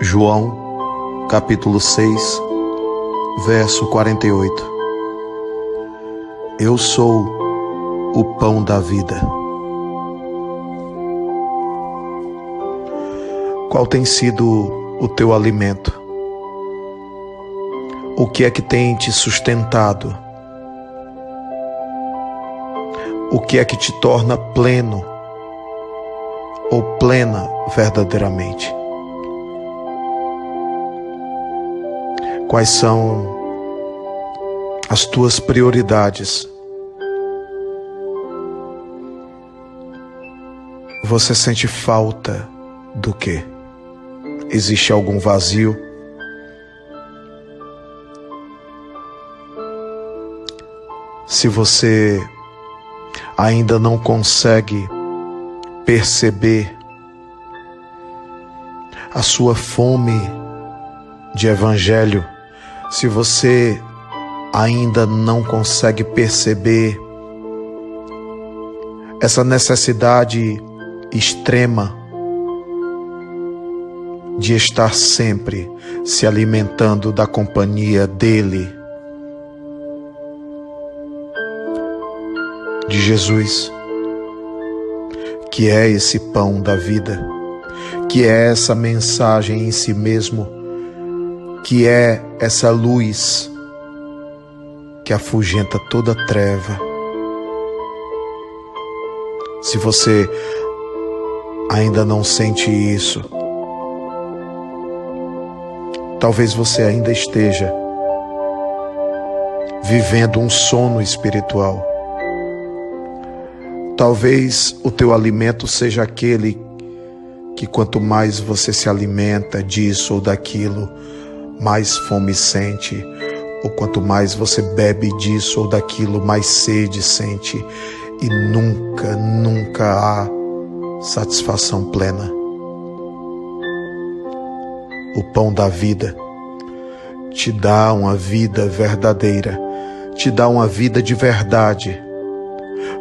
João, capítulo 6, verso 48. Eu sou o pão da vida. Qual tem sido o teu alimento? O que é que tem te sustentado? O que é que te torna pleno ou plena verdadeiramente? Quais são as tuas prioridades? Você sente falta do que? Existe algum vazio? Se você ainda não consegue perceber a sua fome de evangelho, se você ainda não consegue perceber essa necessidade extrema de estar sempre se alimentando da companhia dele, de Jesus, que é esse pão da vida, que é essa mensagem em si mesmo que é essa luz que afugenta toda treva. Se você ainda não sente isso, talvez você ainda esteja vivendo um sono espiritual. Talvez o teu alimento seja aquele que quanto mais você se alimenta disso ou daquilo, mais fome sente, ou quanto mais você bebe disso ou daquilo, mais sede sente, e nunca, nunca há satisfação plena. O pão da vida te dá uma vida verdadeira, te dá uma vida de verdade.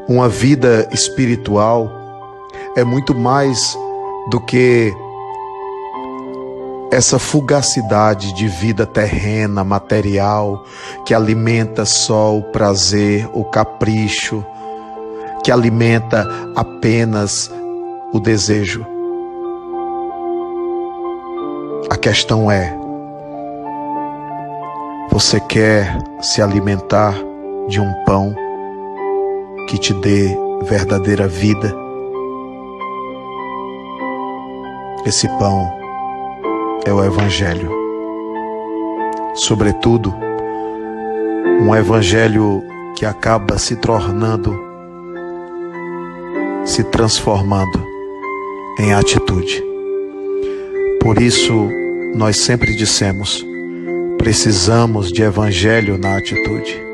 Uma vida espiritual é muito mais do que essa fugacidade de vida terrena, material, que alimenta só o prazer, o capricho, que alimenta apenas o desejo. A questão é: você quer se alimentar de um pão que te dê verdadeira vida? Esse pão é o Evangelho. Sobretudo, um Evangelho que acaba se tornando, se transformando em atitude. Por isso, nós sempre dissemos: precisamos de Evangelho na atitude.